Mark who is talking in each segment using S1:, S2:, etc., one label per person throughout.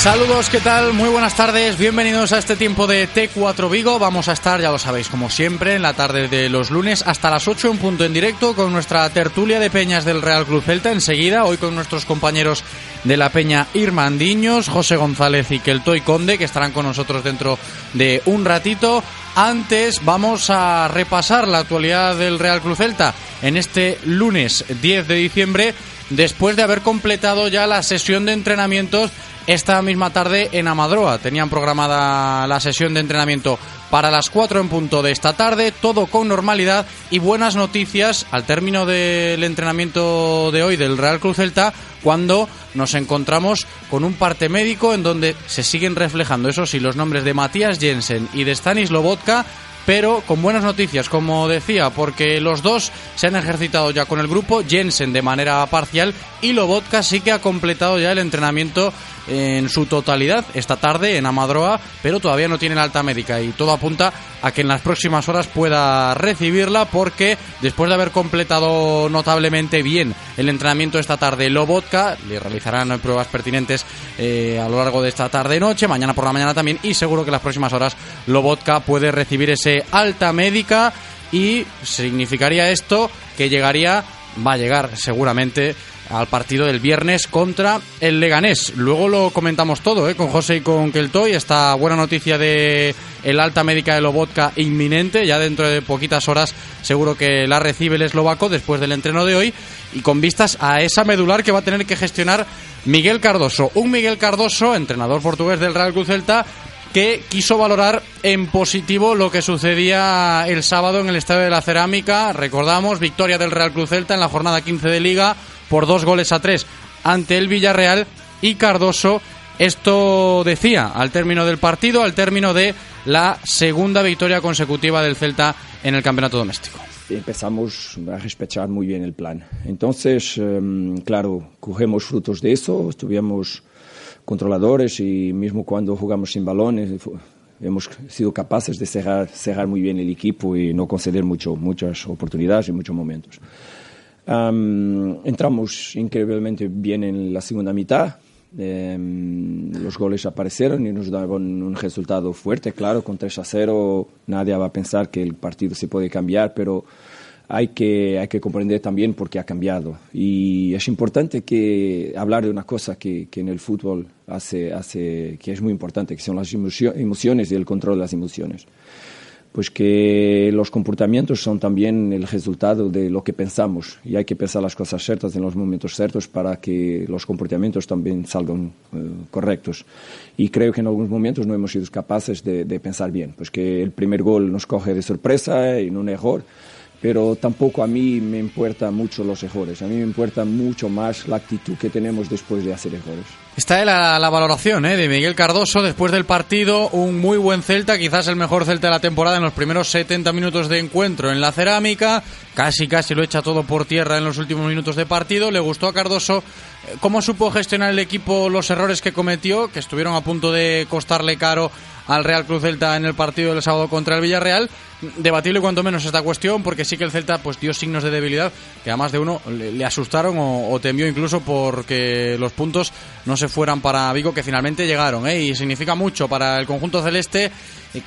S1: Saludos, ¿qué tal? Muy buenas tardes, bienvenidos a este tiempo de T4 Vigo. Vamos a estar, ya lo sabéis, como siempre, en la tarde de los lunes hasta las 8 en punto en directo con nuestra tertulia de peñas del Real Club Celta. Enseguida, hoy con nuestros compañeros de la peña Irmandiños, José González y Keltoy Conde, que estarán con nosotros dentro de un ratito. Antes vamos a repasar la actualidad del Real Club Celta en este lunes 10 de diciembre, después de haber completado ya la sesión de entrenamientos esta misma tarde en Amadroa. Tenían programada la sesión de entrenamiento para las 4 en punto de esta tarde, todo con normalidad y buenas noticias al término del entrenamiento de hoy del Real Cruz Celta, cuando nos encontramos con un parte médico en donde se siguen reflejando, eso sí, los nombres de Matías Jensen y de Stanis Lobotka pero con buenas noticias, como decía, porque los dos se han ejercitado ya con el grupo, Jensen de manera parcial y Lobotka sí que ha completado ya el entrenamiento en su totalidad esta tarde en Amadroa, pero todavía no tiene la alta médica y todo apunta a que en las próximas horas pueda recibirla porque después de haber completado notablemente bien el entrenamiento esta tarde Lobotka, le realizarán pruebas pertinentes eh, a lo largo de esta tarde-noche, mañana por la mañana también y seguro que en las próximas horas Lobotka puede recibir ese alta médica y significaría esto que llegaría, va a llegar seguramente al partido del viernes contra el Leganés. Luego lo comentamos todo, ¿eh? con José y con Keltoy. Esta buena noticia de el alta médica de Lobotka inminente. Ya dentro de poquitas horas seguro que la recibe el eslovaco después del entreno de hoy. Y con vistas a esa medular que va a tener que gestionar Miguel Cardoso. Un Miguel Cardoso, entrenador portugués del Real Cruz Celta, que quiso valorar en positivo lo que sucedía el sábado en el Estadio de la Cerámica. Recordamos, victoria del Real Cruz Celta en la jornada 15 de Liga por dos goles a tres ante el Villarreal y Cardoso esto decía al término del partido, al término de la segunda victoria consecutiva del Celta en el campeonato doméstico.
S2: Empezamos a respetar muy bien el plan. Entonces, um, claro, cogemos frutos de eso, estuvimos controladores y mismo cuando jugamos sin balones hemos sido capaces de cerrar, cerrar muy bien el equipo y no conceder mucho, muchas oportunidades y muchos momentos. Um, entramos increíblemente bien en la segunda mitad. Um, los goles aparecieron y nos daban un resultado fuerte, claro, con 3 a 0 nadie va a pensar que el partido se puede cambiar, pero hay que, hay que comprender también por qué ha cambiado. Y es importante que hablar de una cosa que, que en el fútbol hace, hace, que es muy importante, que son las emociones y el control de las emociones pues que los comportamientos son también el resultado de lo que pensamos y hay que pensar las cosas ciertas en los momentos ciertos para que los comportamientos también salgan uh, correctos. Y creo que en algunos momentos no hemos sido capaces de, de, pensar bien, pues que el primer gol nos coge de sorpresa en un error pero tampoco a mí me importan mucho los errores, a mí me importa mucho más la actitud que tenemos después de hacer errores.
S1: Está la, la valoración ¿eh? de Miguel Cardoso después del partido, un muy buen Celta, quizás el mejor Celta de la temporada en los primeros 70 minutos de encuentro en la cerámica, casi casi lo echa todo por tierra en los últimos minutos de partido, le gustó a Cardoso cómo supo gestionar el equipo los errores que cometió, que estuvieron a punto de costarle caro al Real Cruz Celta en el partido del sábado contra el Villarreal debatible cuanto menos esta cuestión, porque sí que el Celta pues dio signos de debilidad que a más de uno le, asustaron o, temió incluso porque los puntos no se fueran para Vigo, que finalmente llegaron, ¿eh? y significa mucho para el conjunto celeste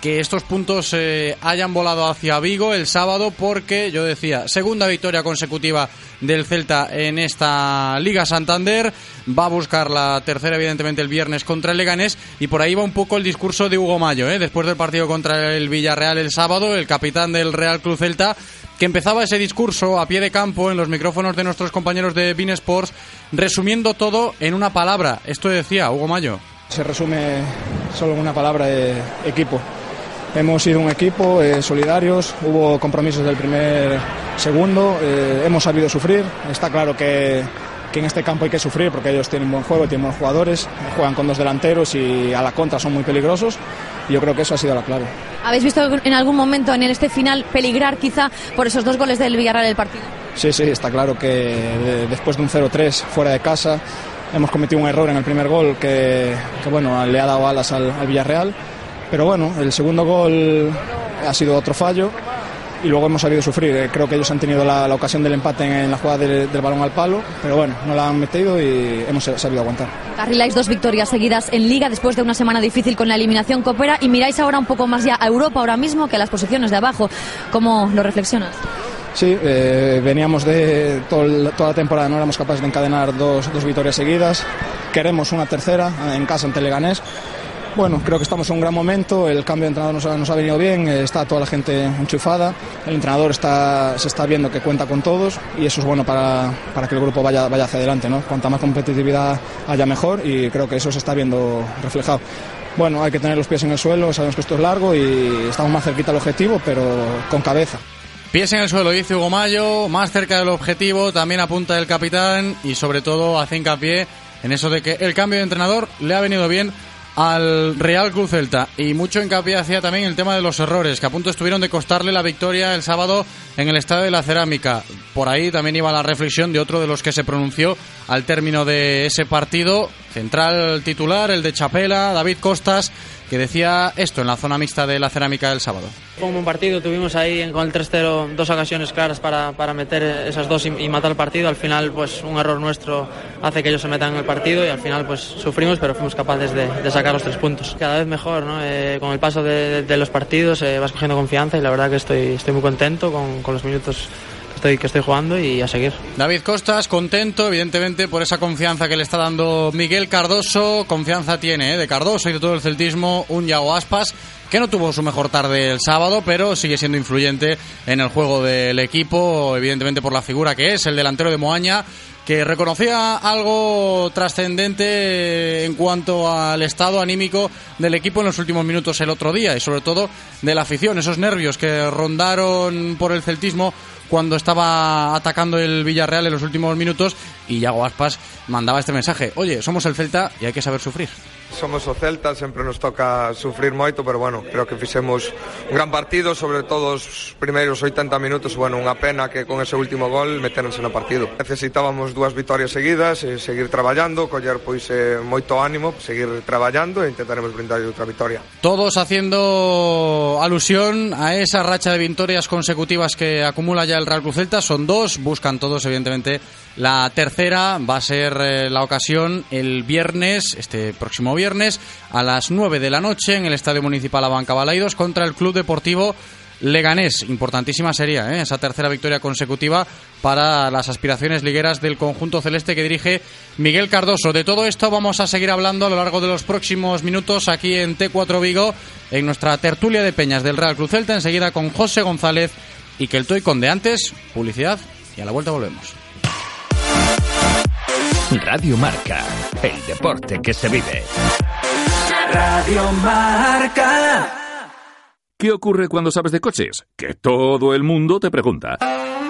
S1: que estos puntos eh, hayan volado hacia Vigo el sábado, porque yo decía, segunda victoria consecutiva del Celta en esta Liga Santander, va a buscar la tercera evidentemente el viernes contra el Leganés, y por ahí va un poco el discurso de Hugo Mayo, ¿eh? después del partido contra el Villarreal el sábado, el capitán del Real Cruz Celta, que empezaba ese discurso a pie de campo en los micrófonos de nuestros compañeros de Bean Sports, resumiendo todo en una palabra. Esto decía Hugo Mayo.
S3: Se resume solo en una palabra, de equipo. Hemos sido un equipo eh, solidarios, hubo compromisos del primer segundo, eh, hemos sabido sufrir. Está claro que, que, en este campo hay que sufrir porque ellos tienen buen juego, tienen buenos jugadores, juegan con dos delanteros y a la contra son muy peligrosos. Y yo creo que eso ha sido la clave.
S4: ¿Habéis visto en algún momento en este final peligrar quizá por esos dos goles del Villarreal el partido?
S3: Sí, sí, está claro que después de un 0-3 fuera de casa hemos cometido un error en el primer gol que, que bueno, le ha dado alas al, al Villarreal pero bueno, el segundo gol ha sido otro fallo y luego hemos sabido sufrir. Eh, creo que ellos han tenido la, ocasión del empate en, la jugada del, balón al palo, pero bueno, no la han metido y hemos sabido aguantar.
S4: Carriláis dos victorias seguidas en Liga después de una semana difícil con la eliminación Copera y miráis ahora un poco más ya a Europa ahora mismo que a las posiciones de abajo. ¿Cómo lo reflexionas?
S3: Sí, eh, veníamos de toda la temporada, no éramos capaces de encadenar dos, dos victorias seguidas. Queremos una tercera en casa ante Leganés bueno, creo que estamos en un gran momento, el cambio de entrenador nos ha, venido bien, eh, está toda la gente enchufada, el entrenador está, se está viendo que cuenta con todos y eso es bueno para, para que el grupo vaya, vaya hacia adelante. Cuanta más competitividad haya mejor y creo que eso se está viendo reflejado. Bueno, hay que tener los pies en el suelo, sabemos que esto es largo y estamos más cerquita del objetivo, pero con cabeza.
S1: Pies en el suelo, dice Hugo Mayo, más cerca del objetivo, también apunta el capitán y sobre todo hace hincapié en eso de que el cambio de entrenador le ha venido bien al Real Cruz Celta y mucho hincapié hacía también el tema de los errores que a punto estuvieron de costarle la victoria el sábado en el Estadio de la Cerámica. Por ahí también iba la reflexión de otro de los que se pronunció al término de ese partido, central titular, el de Chapela, David Costas, que decía esto en la zona mixta de la cerámica del sábado.
S5: Fue un buen partido, tuvimos ahí con el 3-0 dos ocasiones claras para, para meter esas dos y, matar el partido. Al final, pues un error nuestro hace que ellos se metan en el partido y al final, pues sufrimos, pero fuimos capaces de, sacar los tres puntos. Cada vez mejor, ¿no? Eh, con el paso de, los partidos eh, vas cogiendo confianza y la verdad que estoy, estoy muy contento con, con los minutos que estoy jugando y a seguir.
S1: David Costas, contento, evidentemente, por esa confianza que le está dando Miguel Cardoso. Confianza tiene ¿eh? de Cardoso y de todo el celtismo un Yago Aspas, que no tuvo su mejor tarde el sábado, pero sigue siendo influyente en el juego del equipo, evidentemente por la figura que es, el delantero de Moaña que reconocía algo trascendente en cuanto al estado anímico del equipo en los últimos minutos el otro día y sobre todo de la afición, esos nervios que rondaron por el celtismo cuando estaba atacando el Villarreal en los últimos minutos y Yago Aspas mandaba este mensaje, oye, somos el Celta y hay que saber sufrir.
S6: Somos o Celta, sempre nos toca sufrir moito, pero bueno, creo que fixemos un gran partido, sobre todo os primeiros 80 minutos, bueno, unha pena que con ese último gol meteronse no partido. Necesitábamos dúas vitorias seguidas, e seguir traballando, coller pois eh, moito ánimo, seguir traballando e intentaremos brindar outra victoria.
S1: Todos haciendo alusión a esa racha de victorias consecutivas que acumula ya el Real Cruz Celta, son dos, buscan todos evidentemente la tercera, va a ser eh, la ocasión el viernes, este próximo viernes viernes a las 9 de la noche en el Estadio Municipal Abanca Balaidos contra el Club Deportivo Leganés. Importantísima sería ¿eh? esa tercera victoria consecutiva para las aspiraciones ligueras del conjunto celeste que dirige Miguel Cardoso. De todo esto vamos a seguir hablando a lo largo de los próximos minutos aquí en T4 Vigo, en nuestra tertulia de peñas del Real Cruz Celta, enseguida con José González y que el Toy Conde antes, publicidad y a la vuelta volvemos.
S7: Radio Marca, el deporte que se vive.
S8: Radio Marca.
S9: ¿Qué ocurre cuando sabes de coches? Que todo el mundo te pregunta.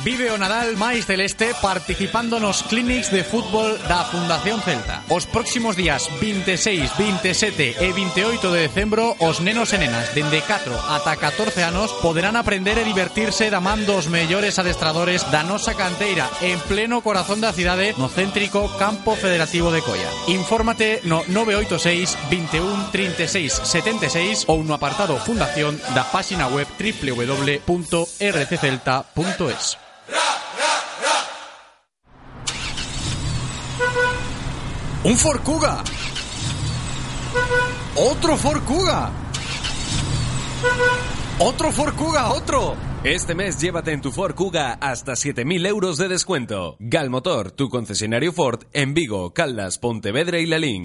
S1: Vive o Nadal máis celeste participando nos clinics de fútbol da Fundación Celta. Os próximos días 26, 27 e 28 de decembro os nenos e nenas dende 4 ata 14 anos poderán aprender e divertirse da man dos mellores adestradores da nosa canteira en pleno corazón da cidade no céntrico Campo Federativo de Coia. Infórmate no 986 21 36 76 ou no apartado Fundación da páxina web www.rccelta.es. ¡Un Forcuga! ¡Otro Forcuga! ¡Otro Forcuga! ¡Otro!
S10: Este mes llévate en tu Ford Kuga hasta 7.000 euros de descuento. Galmotor, tu concesionario Ford en Vigo, Caldas, Pontevedra y Lalín.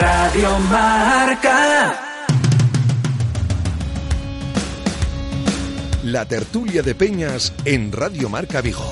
S8: Radio Marca.
S11: La tertulia de Peñas en Radio Marca Vigo.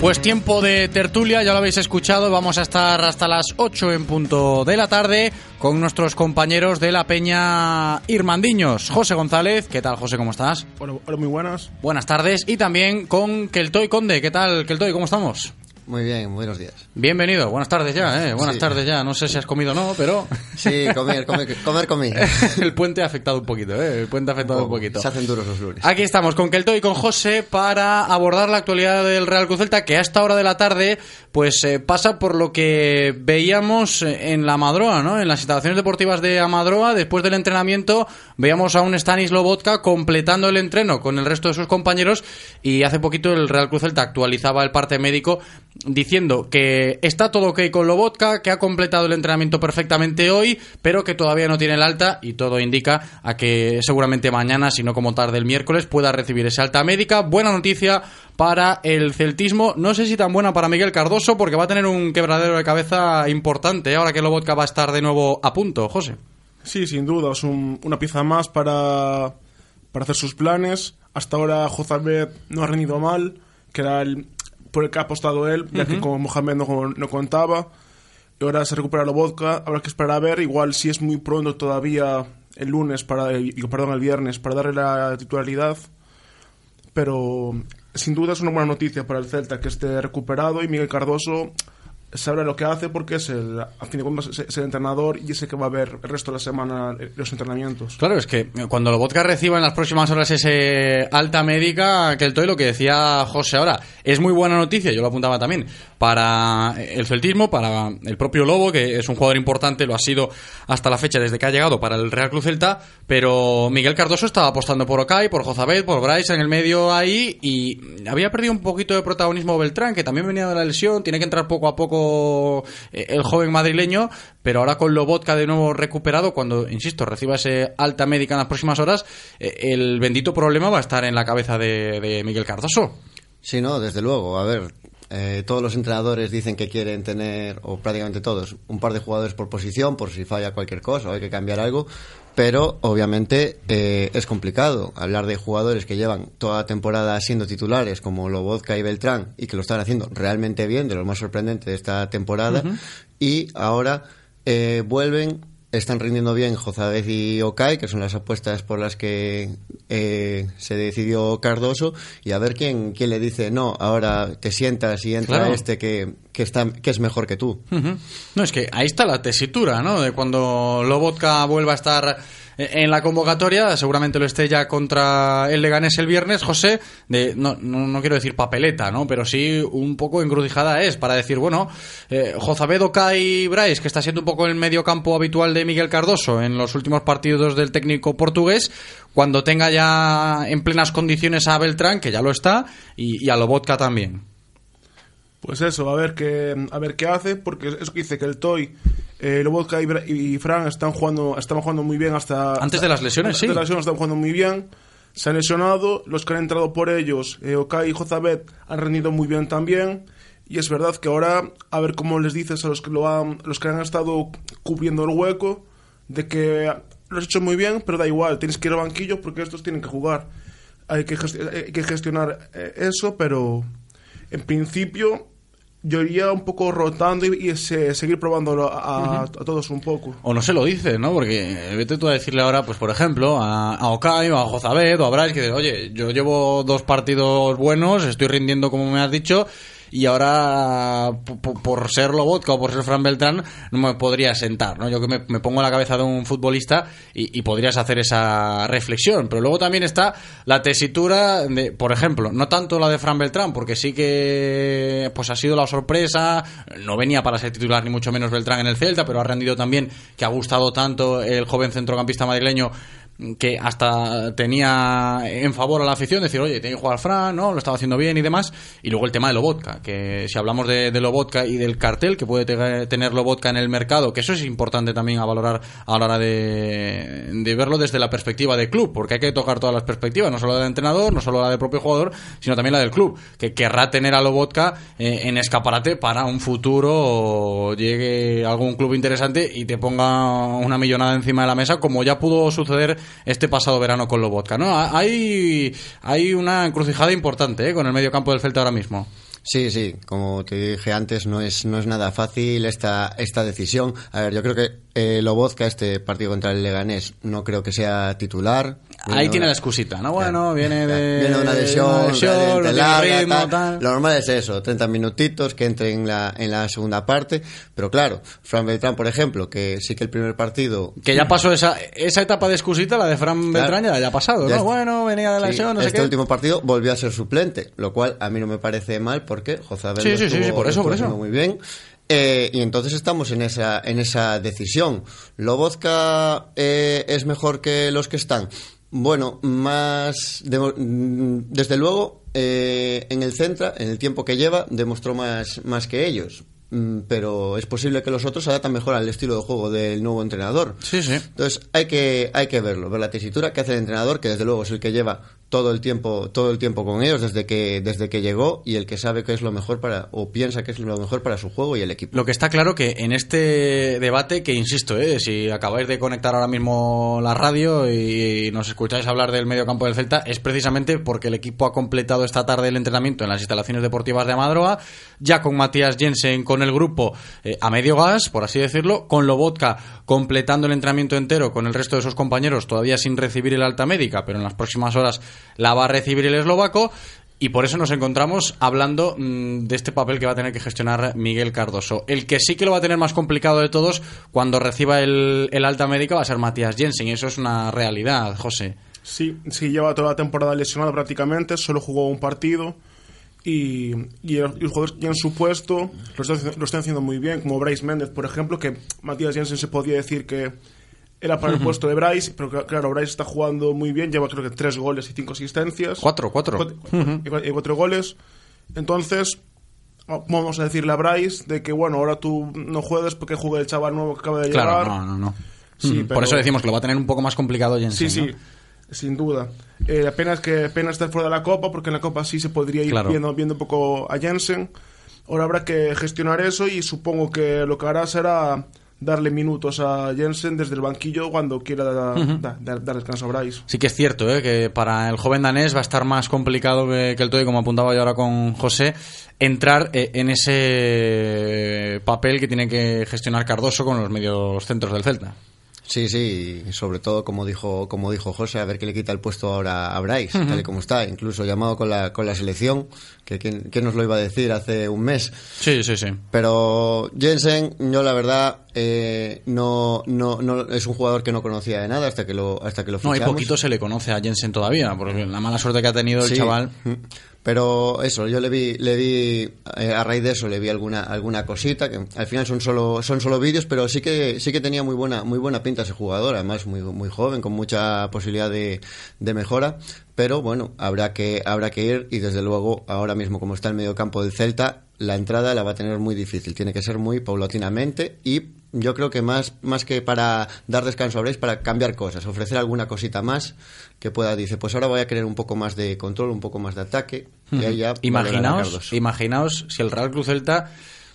S1: Pues tiempo de tertulia, ya lo habéis escuchado, vamos a estar hasta las 8 en punto de la tarde con nuestros compañeros de la Peña Irmandiños. José González, ¿qué tal José? ¿Cómo estás?
S12: Hola, hola, muy buenas.
S1: Buenas tardes. Y también con Keltoy Conde, ¿qué tal Keltoy? ¿Cómo estamos?
S13: Muy bien, buenos días.
S1: Bienvenido, buenas tardes ya, ¿eh? Buenas
S13: Sí.
S1: tardes ya. No sé si has comido o no, pero...
S13: Sí, comer, comer, comer comí.
S1: El puente ha afectado un poquito, ¿eh? El puente ha afectado un poquito.
S13: Se hacen duros los lunes.
S1: Aquí estamos con Kelto y con José para abordar la actualidad del Real Cruz Celta que a esta hora de la tarde pues eh, pasa por lo que veíamos en la Amadroa, ¿no? En las instalaciones deportivas de Amadroa, después del entrenamiento, veíamos a un Stanis Lobotka completando el entreno con el resto de sus compañeros y hace poquito el Real Cruz Celta actualizaba el parte médico diciendo que está todo ok con Lobotka, que ha completado el entrenamiento perfectamente hoy, pero que todavía no tiene el alta y todo indica a que seguramente mañana, si no como tarde el miércoles, pueda recibir esa alta médica. Buena noticia para el celtismo, no sé si tan buena para Miguel Cardoso, porque va a tener un quebradero de cabeza importante ahora que Lobotka va a estar de nuevo a punto, José.
S12: Sí, sin duda, es un- una pieza más para, para hacer sus planes. Hasta ahora Jozabed no ha rendido mal, que era el por el que ha apostado él, ya que con Mohamed no, no contaba. Y ahora se recupera la vodka, habrá que esperar a ver, igual si es muy pronto todavía el lunes, para y- perdón, el viernes, para darle la titularidad. Pero sin duda es una buena noticia para el Celta que esté recuperado y Miguel Cardoso sabrá lo que hace porque es el, a fin de cuentas es es el entrenador y ese que va a ver el resto de la semana eh, los entrenamientos.
S1: Claro, es que cuando Lobotka reciba en las próximas horas ese alta médica, que el Toy, lo que decía José ahora, es muy buena noticia, yo lo apuntaba también, para el celtismo, para el propio Lobo, que es un jugador importante, lo ha sido hasta la fecha desde que ha llegado para el Real Cruz Celta, pero Miguel Cardoso estaba apostando por Okai, por Jozabed, por Bryce en el medio ahí, y había perdido un poquito de protagonismo Beltrán, que también venía de la lesión, tiene que entrar poco a poco eh, el joven madrileño, pero ahora con Lobotka de nuevo recuperado, cuando, insisto, reciba ese alta médica en las próximas horas, eh, el bendito problema va a estar en la cabeza de, Miguel Cardoso.
S13: Sí, no, desde luego. A ver, eh, todos los entrenadores dicen que quieren tener, o prácticamente todos, un par de jugadores por posición, por si falla cualquier cosa o hay que cambiar algo. Pero obviamente eh, es complicado hablar de jugadores que llevan toda la temporada siendo titulares, como Lobotka y Beltrán, y que lo están haciendo realmente bien, de lo más sorprendente de esta temporada, y ahora eh, vuelven, están rindiendo bien Jozabez y Okai, que son las apuestas por las que eh, se decidió Cardoso, y a ver quién, quién le dice, no, ahora te sientas y entra
S1: Claro.
S13: este que, que, está, que es mejor que tú.
S1: No, es que ahí está la tesitura, ¿no? De cuando Lobotka vuelva a estar en la convocatoria, seguramente lo esté ya contra el Leganés el viernes, José, de, no, no, no quiero decir papeleta, ¿no? Pero sí un poco encrucijada es para decir, bueno, eh, Jozabed, Okai y Bryce, que está siendo un poco el medio campo habitual de Miguel Cardoso en los últimos partidos del técnico portugués, cuando tenga ya en plenas condiciones a Beltrán, que ya lo está, y, y a Lobotka también.
S12: Pues eso, a ver qué, a ver qué hace, porque eso que dice que el Toy Eh, Lobotka y, y Fran están jugando, estaban jugando muy bien hasta...
S1: Antes de las lesiones,
S12: antes
S1: sí.
S12: de las lesiones están jugando muy bien. Se han lesionado, los que han entrado por ellos, eh, Okai y Jozabet, han rendido muy bien también. Y es verdad que ahora, a ver cómo les dices a los que, lo han, los que han estado cubriendo el hueco, de que lo has hecho muy bien, pero da igual, tienes que ir al banquillo porque estos tienen que jugar. Hay que, gesti- hay que gestionar eh, eso, pero en principio yo iría un poco rotando y, y se- seguir probándolo a, a- a todos un poco.
S1: O no se lo dices, ¿no? Porque vete tú a decirle ahora, pues por ejemplo, a, a Okai o a Jozabed o a Bryce que dices, oye, yo llevo dos partidos buenos, estoy rindiendo como me has dicho, y ahora por ser Lobotka o por ser Fran Beltrán no me podría sentar, ¿no? Yo que me, me pongo en la cabeza de un futbolista y, y podrías hacer esa reflexión, pero luego también está la tesitura de, por ejemplo, no tanto la de Fran Beltrán, porque sí que pues ha sido la sorpresa, no venía para ser titular ni mucho menos Beltrán en el Celta, pero ha rendido también que ha gustado tanto el joven centrocampista madrileño que hasta tenía en favor a la afición decir, oye, tiene que jugar Fran, ¿no? Lo estaba haciendo bien y demás. Y luego el tema de Lobotka, que si hablamos de, de Lobotka y del cartel que puede te- tener Lobotka en el mercado, que eso es importante también a valorar a la hora de, verlo desde la perspectiva de club, porque hay que tocar todas las perspectivas, no solo la del entrenador, no solo la del propio jugador, sino también la del club, que querrá tener a Lobotka eh, en escaparate para un futuro o llegue algún club interesante y te ponga una millonada encima de la mesa, como ya pudo suceder este pasado verano con Lobotka, ¿no? Hay, hay una encrucijada importante ¿eh? con el medio campo del Celta ahora mismo.
S13: Sí, sí, como te dije antes, no es, no es nada fácil esta, esta decisión. A ver, yo creo que eh, este partido contra el Leganés, no creo que sea titular.
S1: Ahí tiene la excusita, ¿no? Bueno, viene de...
S13: Viene una lesión,
S1: tiene
S13: larga,
S1: ritmo,
S13: tal.
S1: tal.
S13: Lo normal es eso, 30 minutitos, que entre en la, en la segunda parte. Pero claro, Fran Beltrán, por ejemplo, que sí que el primer partido...
S1: Que ya pasó esa, esa etapa de excusita, la de Fran Beltrán, ya, ya ha pasado, ¿no? Bueno, venía de la
S13: Sí,
S1: lesión, no sé
S13: este último partido volvió a ser suplente, lo cual a mí no me parece mal porque
S1: Sí,
S13: lo
S1: sí, sí, sí, por eso, por
S13: muy bien. Eh, y entonces estamos en esa, en esa decisión. ¿Lobozka eh, es mejor que los que están? Bueno, más. de- mm, desde luego, eh, en el Centra, en el tiempo que lleva, demostró más, más que ellos. Mm, Pero es posible que los otros se adaptan mejor al estilo de juego del nuevo entrenador.
S1: Sí, sí.
S13: Entonces hay que, hay que verlo, ver la tesitura que hace el entrenador, que desde luego es el que lleva todo el tiempo, todo el tiempo con ellos desde que, desde que llegó y el que sabe que es lo mejor para, o piensa que es lo mejor para su juego y el equipo.
S1: Lo que está claro que en este debate, que insisto, ¿eh? si acabáis de conectar ahora mismo la radio y nos escucháis hablar del medio campo del Celta, es precisamente porque el equipo ha completado esta tarde el entrenamiento en las instalaciones deportivas de Amadroa, ya con Matías Jensen con el grupo eh, a medio gas, por así decirlo, con Lobotka completando el entrenamiento entero con el resto de sus compañeros, todavía sin recibir el alta médica, pero en las próximas horas la va a recibir el eslovaco. Y por eso nos encontramos hablando mm, de este papel que va a tener que gestionar Miguel Cardoso. El que sí que lo va a tener más complicado de todos cuando reciba el, el alta médica va a ser Matías Jensen. Y eso es una realidad, José.
S12: Sí, sí, lleva toda la temporada lesionado prácticamente, solo jugó un partido y, y el- los jugadores su puesto lo están haciendo muy bien, como Bryce Méndez, por ejemplo, que Matías Jensen se podía decir que era para el puesto de Bryce, pero claro, Bryce está jugando muy bien, lleva creo que tres goles y cinco asistencias.
S1: Cuatro, cuatro.
S12: Cuatro, y cua- y cuatro goles. Entonces, vamos a decirle a Bryce de que, bueno, ahora tú no juegues porque juega el chaval nuevo que acaba de llegar.
S1: Claro, no, no, no.
S12: Sí, pero-
S1: Por eso decimos que lo va a tener un poco más complicado Jensen.
S12: Sí, sí,
S1: ¿no?
S12: sin duda. Eh, apenas que apenas está fuera de la Copa, porque en la Copa sí se podría ir
S1: Claro.
S12: viendo, viendo un poco a Jensen. Ahora habrá que gestionar eso y supongo que lo que hará será darle minutos a Jensen desde el banquillo cuando quiera da- dar, descanso a Bryce.
S1: Sí que es cierto, ¿eh? que para el joven danés va a estar más complicado que, que el Toy, como apuntaba yo ahora con José, entrar eh, en ese papel que tiene que gestionar Cardoso con los medios centros del Celta.
S13: Sí, sí, y sobre todo como dijo, como dijo José, a ver qué le quita el puesto ahora a Bryce, tal y como está, incluso llamado con la, con la selección, que quién, quién nos lo iba a decir hace un mes.
S1: Sí, sí, sí.
S13: Pero Jensen, yo la verdad, eh, no, no, no, es un jugador que no conocía de nada hasta que lo, hasta que lo
S1: No, hay
S13: fichamos.
S1: poquito se le conoce a Jensen todavía, porque la mala suerte que ha tenido el
S13: Sí.
S1: chaval.
S13: Pero eso, yo le vi, le vi eh, a raíz de eso le vi alguna, alguna cosita que al final son solo, son solo vídeos, pero sí que, sí que tenía muy buena, muy buena pinta ese jugador, además muy, muy joven, con mucha posibilidad de, de mejora. Pero bueno, habrá que, habrá que ir y desde luego ahora mismo como está el medio campo del Celta, la entrada la va a tener muy difícil. Tiene que ser muy paulatinamente y yo creo que más, más que para dar descanso a para cambiar cosas, ofrecer alguna cosita más que pueda, dice, pues ahora voy a querer un poco más de control, un poco más de ataque, y ahí ya
S1: Imaginaos, imaginaos si el Real Cruz Celta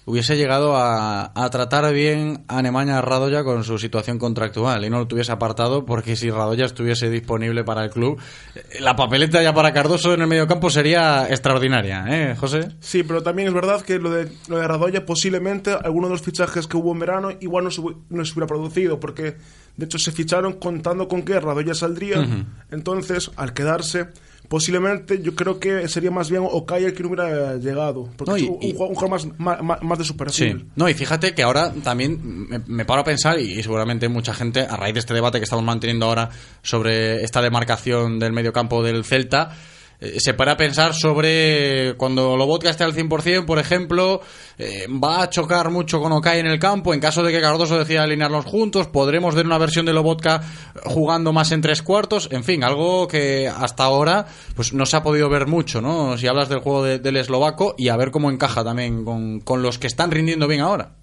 S1: hubiese llegado a, a tratar bien a Nemanja Radoya con su situación contractual y no lo tuviese apartado porque si Radoya estuviese disponible para el club, eh, la papeleta ya para Cardoso en el mediocampo sería extraordinaria, ¿eh, José?
S12: Sí, pero también es verdad que lo de, lo de Radoya posiblemente alguno de los fichajes que hubo en verano igual no se, no se hubiera producido porque de hecho se ficharon contando con que Radoya saldría, entonces al quedarse posiblemente yo creo que sería más bien Okai el que no hubiera llegado, porque
S1: No, y-
S12: es un, jugador- un jugador más, más, de su perfil.
S1: Sí. No, y fíjate que ahora también me, me paro a pensar, y, seguramente mucha gente, a raíz de este debate que estamos manteniendo ahora sobre esta demarcación del mediocampo del Celta, eh, se para a pensar sobre cuando Lobotka esté al 100%, por ejemplo, eh, va a chocar mucho con Okai en el campo. En caso de que Cardoso decida alinearlos juntos, podremos ver una versión de Lobotka jugando más en tres cuartos. En fin, algo que hasta ahora pues no se ha podido ver mucho, ¿no? Si hablas del juego de- del eslovaco y a ver cómo encaja también con, con los que están rindiendo bien ahora.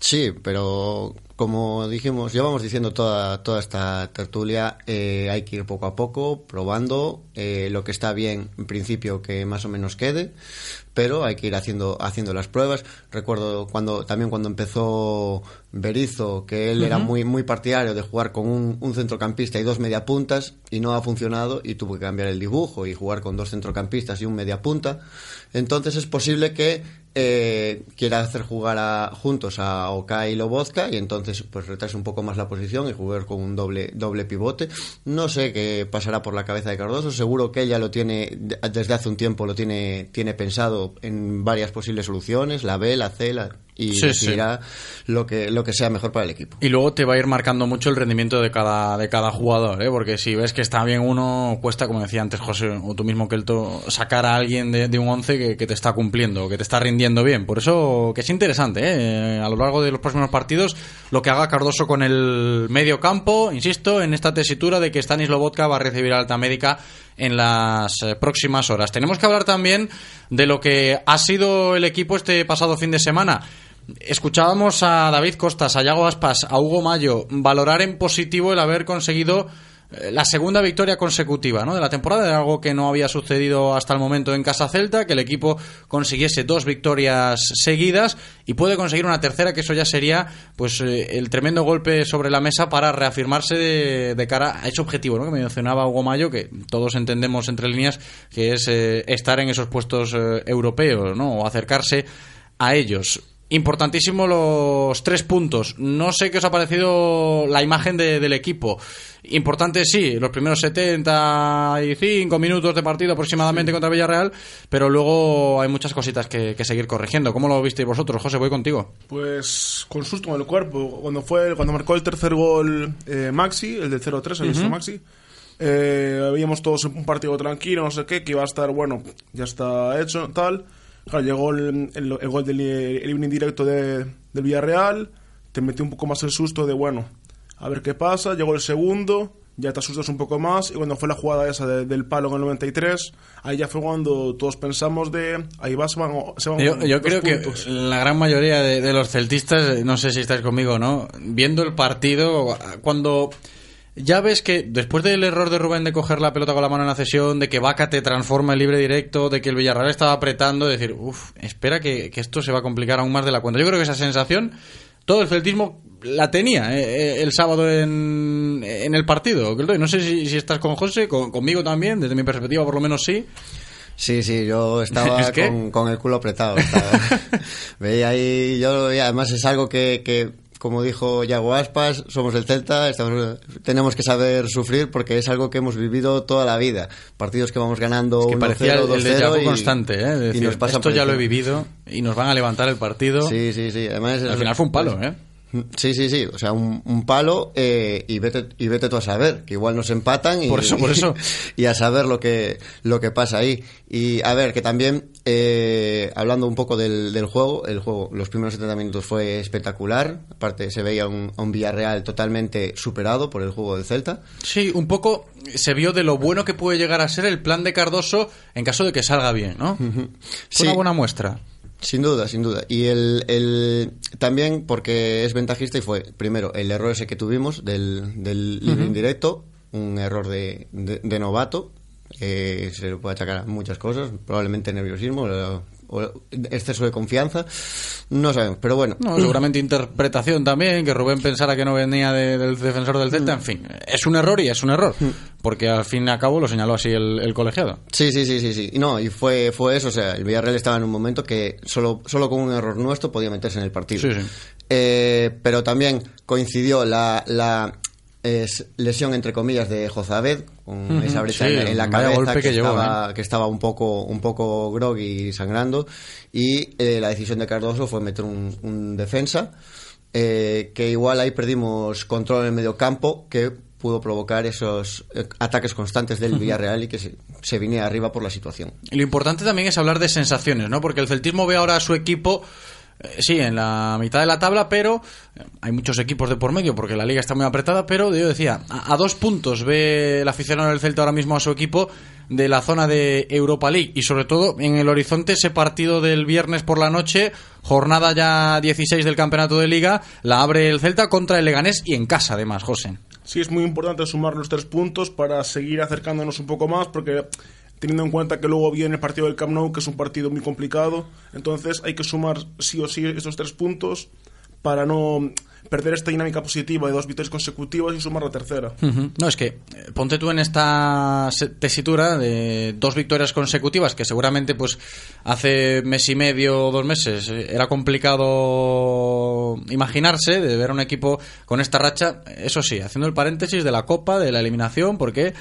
S13: Sí, pero como dijimos, llevamos diciendo toda, toda esta tertulia, eh, hay que ir poco a poco, probando eh, lo que está bien, en principio que más o menos quede, pero hay que ir haciendo, haciendo las pruebas. Recuerdo cuando también cuando empezó Berizzo, que él era muy, muy partidario de jugar con un, un centrocampista y dos mediapuntas, y no ha funcionado, y tuvo que cambiar el dibujo y jugar con dos centrocampistas y un mediapunta. Entonces es posible que eh, quiera hacer jugar a- juntos a Oka y Lobozka y entonces pues retrase un poco más la posición y jugar con un doble doble pivote. No sé qué pasará por la cabeza de Cardoso, seguro que ella lo tiene de- desde hace un tiempo lo tiene tiene pensado en varias posibles soluciones, la B, la C, la y
S1: Sí,
S13: decidirá lo que lo que sea mejor para el equipo.
S1: Y luego te va a ir marcando mucho el rendimiento de cada, de cada jugador, ¿eh? porque si ves que está bien uno, cuesta, como decía antes José, o tú mismo, Kelto, sacar a alguien de, de un 11 que, que te está cumpliendo, que te está rindiendo bien. Por eso que es interesante, ¿eh? a lo largo de los próximos partidos, lo que haga Cardoso con el medio campo, insisto, en esta tesitura de que Stanis Lobotka va a recibir alta médica en las eh, próximas horas. Tenemos que hablar también de lo que ha sido el equipo este pasado fin de semana. Escuchábamos a David Costas, a Yago Aspas, a Hugo Mayo valorar en positivo el haber conseguido eh, la segunda victoria consecutiva de la temporada, era algo que no había sucedido hasta el momento en Casa Celta, que el equipo consiguiese dos victorias seguidas y puede conseguir una tercera, que eso ya sería pues eh, el tremendo golpe sobre la mesa para reafirmarse de, cara a ese objetivo ¿no? que mencionaba Hugo Mayo, que todos entendemos entre líneas que es eh, estar en esos puestos europeos ¿no? o acercarse a ellos. Importantísimo los tres puntos. No sé qué os ha parecido la imagen de- del equipo. Importante sí, los primeros 75 minutos de partido aproximadamente contra Villarreal, pero luego hay muchas cositas que, que seguir corrigiendo. ¿Cómo lo visteis vosotros? José, voy contigo.
S12: Pues con susto en el cuerpo. Cuando fue cuando marcó el tercer gol eh, Maxi, el del 0-3, el de Maxi, eh, veíamos todos un partido tranquilo, no sé qué, que iba a estar, bueno, ya está hecho, tal. Claro, llegó el, el- el gol del el evening directo de, del Villarreal, te metió un poco más el susto de, bueno, a ver qué pasa. Llegó el segundo, ya te asustas un poco más. Y cuando fue la jugada esa de- del palo en el 93, ahí ya fue cuando todos pensamos de, ahí va, se van, se van
S1: Yo, yo creo que la gran mayoría de, de los celtistas, no sé si estáis conmigo o no, viendo el partido, cuando ya ves que después del error de Rubén de coger la pelota con la mano en la cesión, de que Vaca te transforma en libre directo, de que el Villarreal estaba apretando, de decir, uff, espera que, que esto se va a complicar aún más de la cuenta. Yo creo que esa sensación, todo el celtismo la tenía eh, eh, el sábado en, en el partido. No sé si, si estás con José, con- conmigo también, desde mi perspectiva por lo menos sí.
S13: Sí, sí, yo estaba
S1: ¿Es que?
S13: con, con el culo apretado. estaba. Veía ahí, yo, y además es algo que, que, como dijo Yago Aspas, somos el Celta, estamos, tenemos que saber sufrir porque es algo que hemos vivido toda la vida. Partidos que vamos ganando
S1: que
S13: 1-0,
S1: parecía el, el déjà vu
S13: 2-0 y-
S1: constante, ¿eh?
S13: Y
S1: decir,
S13: nos
S1: esto ya lo he vivido y nos van a levantar el partido.
S13: Sí, sí, sí. Además,
S1: Al final fue un palo, ¿eh?
S13: Sí, sí, sí. O sea, un, un palo eh, y vete y vete tú a saber que igual nos empatan y
S1: Por eso, por eso.
S13: y a saber lo que lo que pasa ahí. Y a ver que también eh, hablando un poco del, del juego, el juego los primeros 70 minutos fue espectacular. Aparte se veía un, un Villarreal totalmente superado por el juego del Celta.
S1: Sí, un poco se vio de lo bueno que puede llegar a ser el plan de Cardoso en caso de que salga bien, ¿no? Fue
S13: Sí.
S1: una buena muestra.
S13: Sin duda, sin duda. Y el, el, también porque es ventajista y fue, primero, el error ese que tuvimos del, del libre indirecto, un error de, de, de novato, eh, se le puede achacar a muchas cosas, probablemente nerviosismo o exceso de confianza, no sabemos, pero bueno.
S1: No, seguramente interpretación también, que Rubén pensara que no venía de- del defensor del Celta, en fin, es un error y es un error, porque al fin y al cabo lo señaló así el, el colegiado.
S13: Sí, sí, sí, sí, sí. Y No, y fue, fue eso, o sea, el Villarreal estaba en un momento que solo, solo con un error nuestro podía meterse en el partido.
S1: Sí, sí.
S13: Eh, pero también coincidió la, la es, lesión, entre comillas, de Jozabed, con esa brecha
S1: sí,
S13: en, en la cabeza
S1: golpe
S13: que,
S1: que llevó,
S13: estaba,
S1: ¿eh?
S13: que estaba un poco, un poco groggy y sangrando. Y eh, la decisión de Cardoso fue meter un, un defensa, eh, que igual ahí perdimos control en el medio campo, que pudo provocar esos eh, ataques constantes del. Villarreal y que se, se viniera arriba por la situación.
S1: Y lo importante también es hablar de sensaciones, ¿no? Porque el celtismo ve ahora a su equipo, sí, en la mitad de la tabla, pero eh, hay muchos equipos de por medio porque la liga está muy apretada, pero yo decía, a dos puntos ve el aficionado del Celta ahora mismo a su equipo de la zona de Europa League y sobre todo en el horizonte ese partido del viernes por la noche, jornada ya 16 del campeonato de liga, la abre el Celta contra el Leganés y en casa además, José.
S12: Sí, es muy importante sumar los tres puntos para seguir acercándonos un poco más, porque teniendo en cuenta que luego viene el partido del Camp Nou, que es un partido muy complicado, entonces hay que sumar sí o sí estos tres puntos para no perder esta dinámica positiva de dos victorias consecutivas y sumar la tercera.
S1: No, es que eh, ponte tú en esta tesitura de dos victorias consecutivas que seguramente pues hace mes y medio o dos meses eh, era complicado imaginarse de ver a un equipo con esta racha, eso sí, haciendo el paréntesis de la Copa, de la eliminación, porque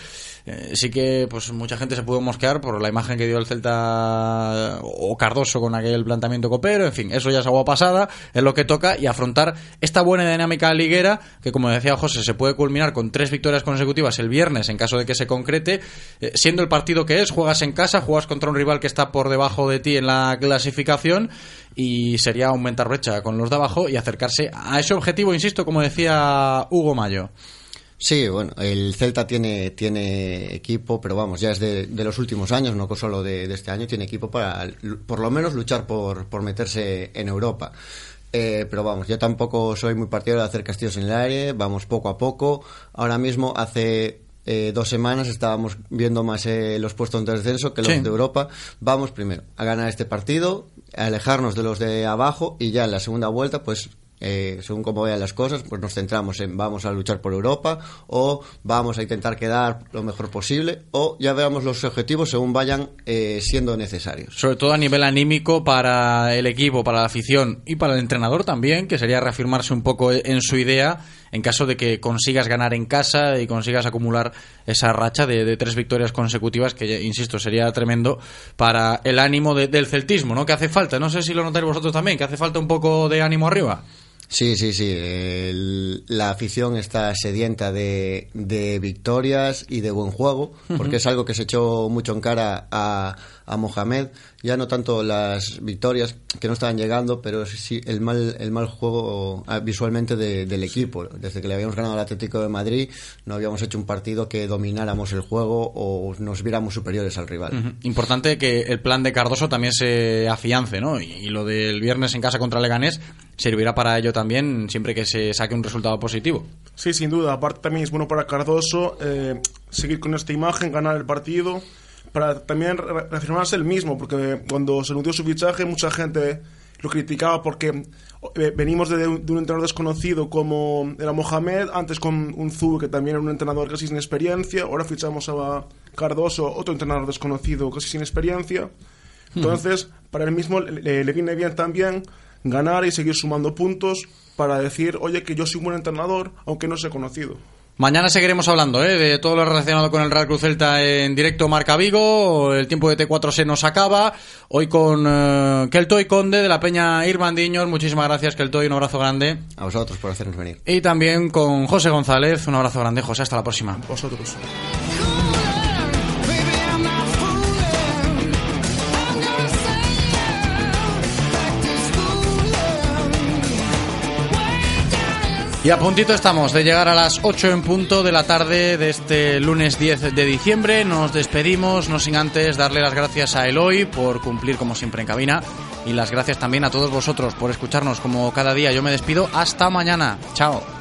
S1: eh, sí que pues mucha gente se pudo mosquear por la imagen que dio el Celta o Cardoso con aquel planteamiento copero, en fin, eso ya es agua pasada, es lo que toca y afrontar esta dinámica liguera que como decía José se puede culminar con tres victorias consecutivas el viernes en caso de que se concrete, eh, siendo el partido que es, juegas en casa, juegas contra un rival que está por debajo de ti en la clasificación y sería aumentar brecha con los de abajo y acercarse a ese objetivo, insisto, como decía Hugo Mayo.
S13: Sí, bueno, el Celta tiene, tiene equipo, pero vamos, ya es de, de los últimos años, no solo de, de este año, tiene equipo para por lo menos luchar por, por meterse en Europa. Eh, pero vamos, yo tampoco soy muy partidario de hacer castillos en el aire, vamos poco a poco. Ahora mismo, hace eh, dos semanas estábamos viendo más eh, los puestos de descenso que los
S1: Sí.
S13: de Europa. Vamos primero a ganar este partido, a alejarnos de los de abajo y ya en la segunda vuelta, pues eh, según cómo vayan las cosas, pues nos centramos en vamos a luchar por Europa o vamos a intentar quedar lo mejor posible o ya veamos los objetivos según vayan eh, siendo necesarios.
S1: Sobre todo a nivel anímico para el equipo, para la afición y para el entrenador también, que sería reafirmarse un poco en su idea en caso de que consigas ganar en casa y consigas acumular esa racha de, tres victorias consecutivas, que, insisto, sería tremendo para el ánimo de- del celtismo, ¿no? Que hace falta, no sé si lo notáis vosotros también, que hace falta un poco de ánimo arriba.
S13: Sí, sí, sí. el- la afición está sedienta de, de victorias y de buen juego, porque es algo que se echó mucho en cara a, a Mohamed. Ya no tanto las victorias que no estaban llegando, pero sí el mal, el mal juego ah, visualmente de- del equipo. Desde que le habíamos ganado al Atlético de Madrid, no habíamos hecho un partido que domináramos el juego o nos viéramos superiores al rival.
S1: Importante que el plan de Cardoso también se afiance, ¿no? Y, y lo del viernes en casa contra Leganés servirá para ello también siempre que se saque un resultado positivo.
S12: Sí, sin duda. Aparte también es bueno para Cardoso eh, seguir con esta imagen, ganar el partido, para también re- reafirmarse el mismo, porque cuando se anunció su fichaje mucha gente lo criticaba porque eh, venimos de, un entrenador desconocido como era Mohamed, antes con un Zú que también era un entrenador casi sin experiencia, ahora fichamos a Cardoso, otro entrenador desconocido casi sin experiencia. Entonces, para él mismo le, le viene bien también ganar y seguir sumando puntos para decir, oye, que yo soy un buen entrenador, aunque no sea conocido.
S1: Mañana seguiremos hablando ¿eh? de todo lo relacionado con el Real Cruz Celta en directo Marca Vigo. El tiempo de T4 se nos acaba. Hoy con eh, Keltoy Conde de la Peña Irmandiños. Muchísimas gracias, Keltoy. Un abrazo grande.
S13: A vosotros por hacernos venir.
S1: Y también con José González. Un abrazo grande, José. Hasta la próxima.
S12: Vosotros.
S1: Y a puntito estamos de llegar a las 8 en punto de la tarde de este lunes 10 de diciembre. Nos despedimos, no sin antes darle las gracias a Eloy por cumplir como siempre en cabina y las gracias también a todos vosotros por escucharnos como cada día. Yo me despido hasta mañana. Chao.